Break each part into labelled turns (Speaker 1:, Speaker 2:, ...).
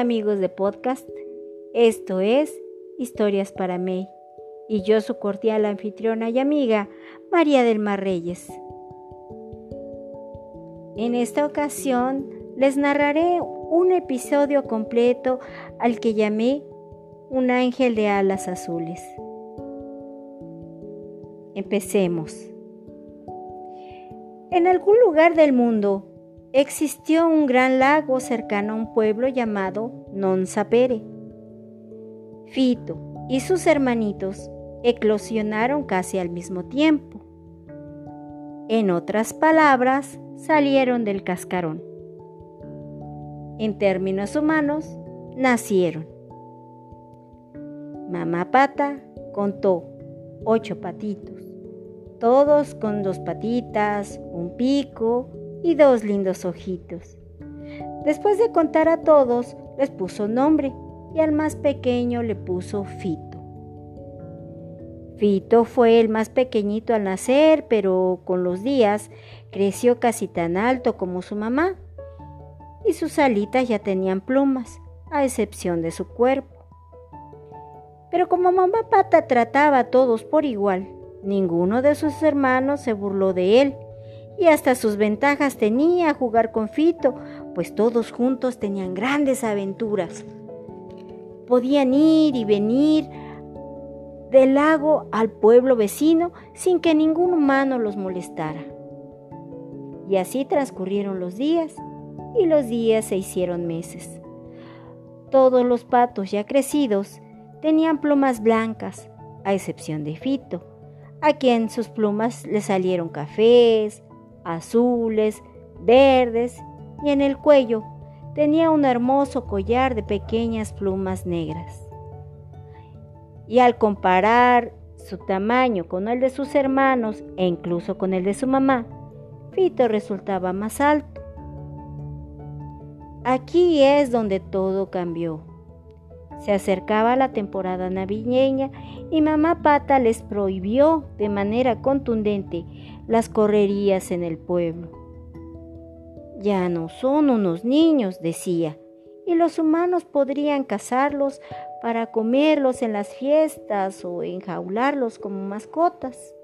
Speaker 1: Amigos de podcast, esto es Historias para May y yo su cordial anfitriona y amiga María del Mar Reyes. En esta ocasión les narraré un episodio completo al que llamé Un ángel de alas azules. Empecemos. En algún lugar del mundo existió un gran lago cercano a un pueblo llamado Non Sapere. Fito y sus hermanitos eclosionaron casi al mismo tiempo. En otras palabras, salieron del cascarón. En términos humanos, nacieron. Mamá Pata contó ocho patitos, todos con dos patitas, un pico y dos lindos ojitos. Después de contar a todos, les puso nombre y al más pequeño le puso Fito. Fito fue el más pequeñito al nacer, pero con los días creció casi tan alto como su mamá y sus alitas ya tenían plumas, a excepción de su cuerpo. Pero como mamá pata trataba a todos por igual, ninguno de sus hermanos se burló de él y hasta sus ventajas tenía jugar con Fito, pues todos juntos tenían grandes aventuras. Podían ir y venir del lago al pueblo vecino sin que ningún humano los molestara. Y así transcurrieron los días y los días se hicieron meses. Todos los patos ya crecidos tenían plumas blancas, a excepción de Fito, a quien sus plumas le salieron cafés, azules, verdes y en el cuello tenía un hermoso collar de pequeñas plumas negras. Y al comparar su tamaño con el de sus hermanos e incluso con el de su mamá, Fito resultaba más alto. Aquí es donde todo cambió. Se acercaba la temporada navideña y mamá Pata les prohibió de manera contundente las correrías en el pueblo. Ya no son unos niños, decía, y los humanos podrían cazarlos para comerlos en las fiestas o enjaularlos como mascotas.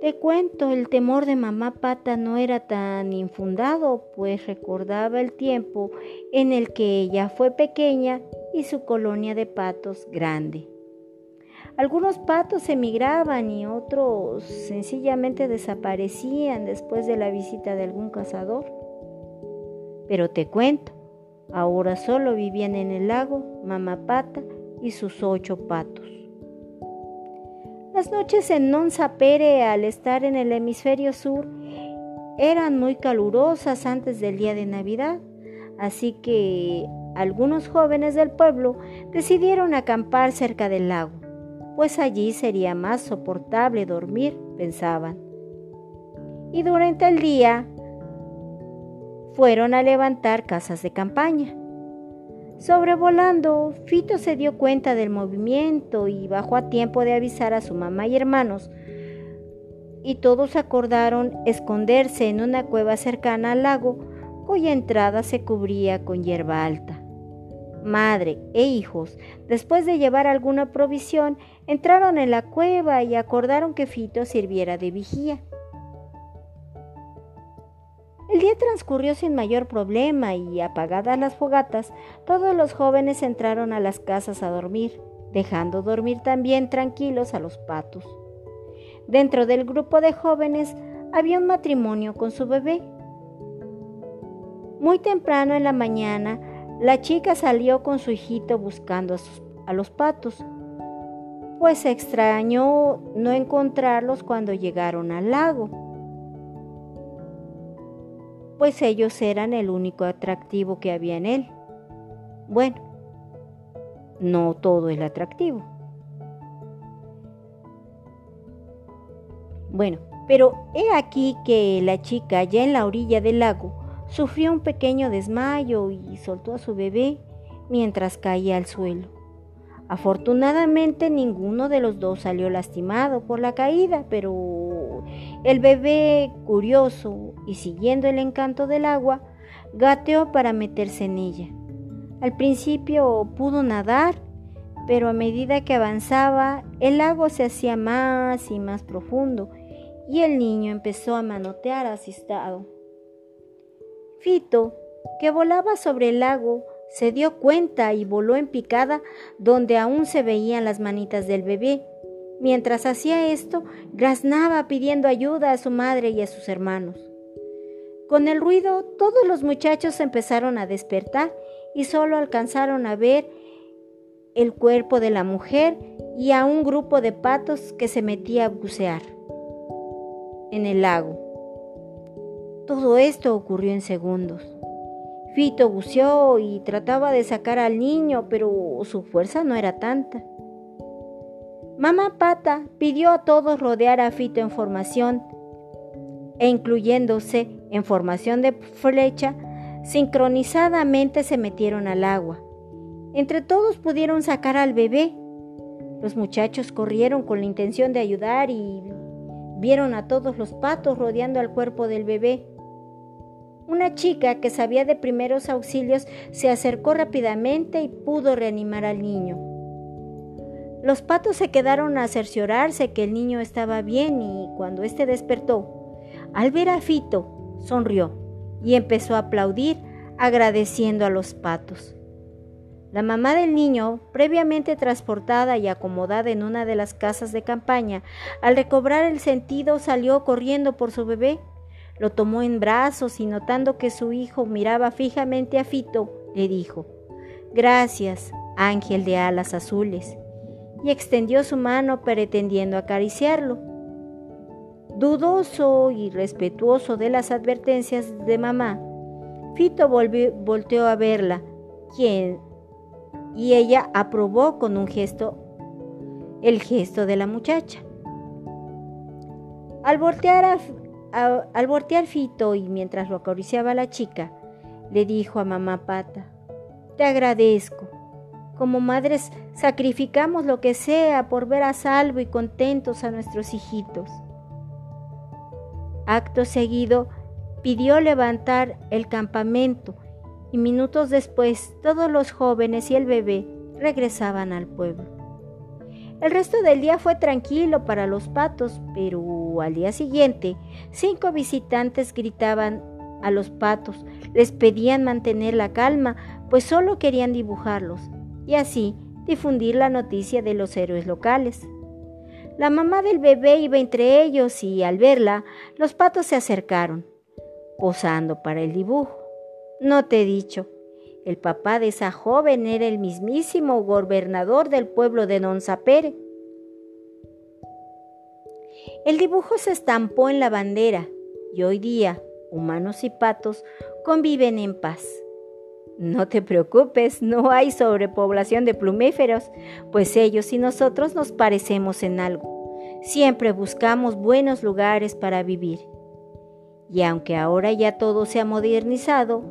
Speaker 1: Te cuento, el temor de mamá Pata no era tan infundado, pues recordaba el tiempo en el que ella fue pequeña y su colonia de patos grande. Algunos patos emigraban y otros sencillamente desaparecían después de la visita de algún cazador. Pero te cuento, ahora solo vivían en el lago mamá Pata y sus ocho patos. Las noches en Non Sapere, al estar en el hemisferio sur, eran muy calurosas antes del día de Navidad, así que algunos jóvenes del pueblo decidieron acampar cerca del lago, pues allí sería más soportable dormir, pensaban. Y durante el día fueron a levantar casas de campaña. Sobrevolando, Fito se dio cuenta del movimiento y bajó a tiempo de avisar a su mamá y hermanos. Y todos acordaron esconderse en una cueva cercana al lago, cuya entrada se cubría con hierba alta. Madre e hijos, después de llevar alguna provisión, entraron en la cueva y acordaron que Fito sirviera de vigía. El día transcurrió sin mayor problema y, apagadas las fogatas, todos los jóvenes entraron a las casas a dormir, dejando dormir también tranquilos a los patos. Dentro del grupo de jóvenes había un matrimonio con su bebé. Muy temprano en la mañana, la chica salió con su hijito buscando a, los patos, pues se extrañó no encontrarlos cuando llegaron al lago pues ellos eran el único atractivo que había en él. Bueno, no todo es atractivo. Bueno, pero he aquí que la chica ya en la orilla del lago sufrió un pequeño desmayo y soltó a su bebé mientras caía al suelo. Afortunadamente ninguno de los dos salió lastimado por la caída, pero el bebé, curioso y siguiendo el encanto del agua, gateó para meterse en ella. Al principio pudo nadar, pero a medida que avanzaba, el lago se hacía más y más profundo y el niño empezó a manotear asustado. Fito, que volaba sobre el lago, se dio cuenta y voló en picada donde aún se veían las manitas del bebé. Mientras hacía esto, graznaba pidiendo ayuda a su madre y a sus hermanos. Con el ruido, todos los muchachos empezaron a despertar y solo alcanzaron a ver el cuerpo de la mujer y a un grupo de patos que se metía a bucear en el lago. Todo esto ocurrió en segundos. Fito buceó y trataba de sacar al niño, pero su fuerza no era tanta. Mamá Pata pidió a todos rodear a Fito en formación e incluyéndose en formación de flecha, sincronizadamente se metieron al agua. Entre todos pudieron sacar al bebé. Los muchachos corrieron con la intención de ayudar y vieron a todos los patos rodeando al cuerpo del bebé. Una chica que sabía de primeros auxilios se acercó rápidamente y pudo reanimar al niño. Los patos se quedaron a cerciorarse que el niño estaba bien y cuando éste despertó, al ver a Fito, sonrió y empezó a aplaudir agradeciendo a los patos. La mamá del niño, previamente transportada y acomodada en una de las casas de campaña, al recobrar el sentido salió corriendo por su bebé lo tomó en brazos y notando que su hijo miraba fijamente a Fito, le dijo, Gracias, ángel de alas azules, y extendió su mano pretendiendo acariciarlo. Dudoso y respetuoso de las advertencias de mamá, Fito volteó a verla, quien, y ella aprobó con un gesto el gesto de la muchacha. Al voltear a, al voltear Fito y mientras lo acariciaba la chica, le dijo a mamá Pata, te agradezco. Como madres sacrificamos lo que sea por ver a salvo y contentos a nuestros hijitos. Acto seguido, pidió levantar el campamento y minutos después todos los jóvenes y el bebé regresaban al pueblo. El resto del día fue tranquilo para los patos, pero al día siguiente cinco visitantes gritaban a los patos, les pedían mantener la calma, pues solo querían dibujarlos y así difundir la noticia de los héroes locales. La mamá del bebé iba entre ellos y al verla, los patos se acercaron, posando para el dibujo. No te he dicho, el papá de esa joven era el mismísimo gobernador del pueblo de Nonzapere. El dibujo se estampó en la bandera y hoy día humanos y patos conviven en paz. No te preocupes, no hay sobrepoblación de plumíferos, pues ellos y nosotros nos parecemos en algo. Siempre buscamos buenos lugares para vivir. Y aunque ahora ya todo se ha modernizado,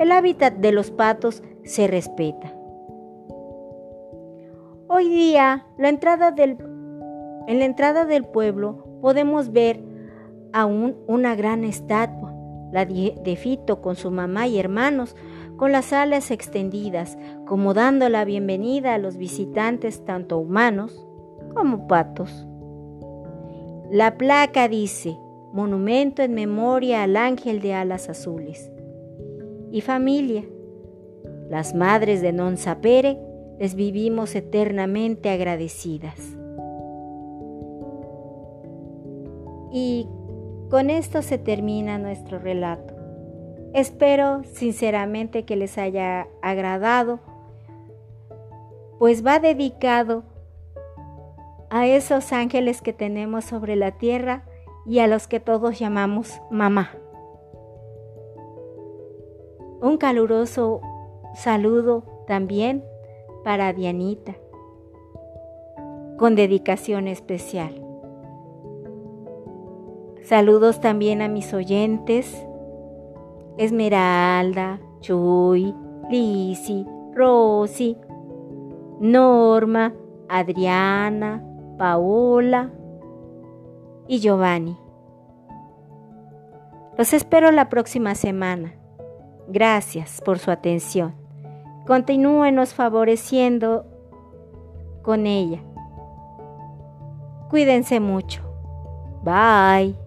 Speaker 1: el hábitat de los patos se respeta. Hoy día, la entrada en la entrada del pueblo podemos ver aún una gran estatua, la de Fito con su mamá y hermanos, con las alas extendidas, como dando la bienvenida a los visitantes tanto humanos como patos. La placa dice, Monumento en memoria al ángel de alas azules y familia. Las madres de Non Sapere les vivimos eternamente agradecidas. Y con esto se termina nuestro relato. Espero sinceramente que les haya agradado, pues va dedicado a esos ángeles que tenemos sobre la tierra y a los que todos llamamos mamá. Un caluroso saludo también para Dianita, con dedicación especial. Saludos también a mis oyentes, Esmeralda, Chuy, Lisi, Rosy, Norma, Adriana, Paola y Giovanni. Los espero la próxima semana. Gracias por su atención. Continúenos favoreciendo con ella. Cuídense mucho. Bye.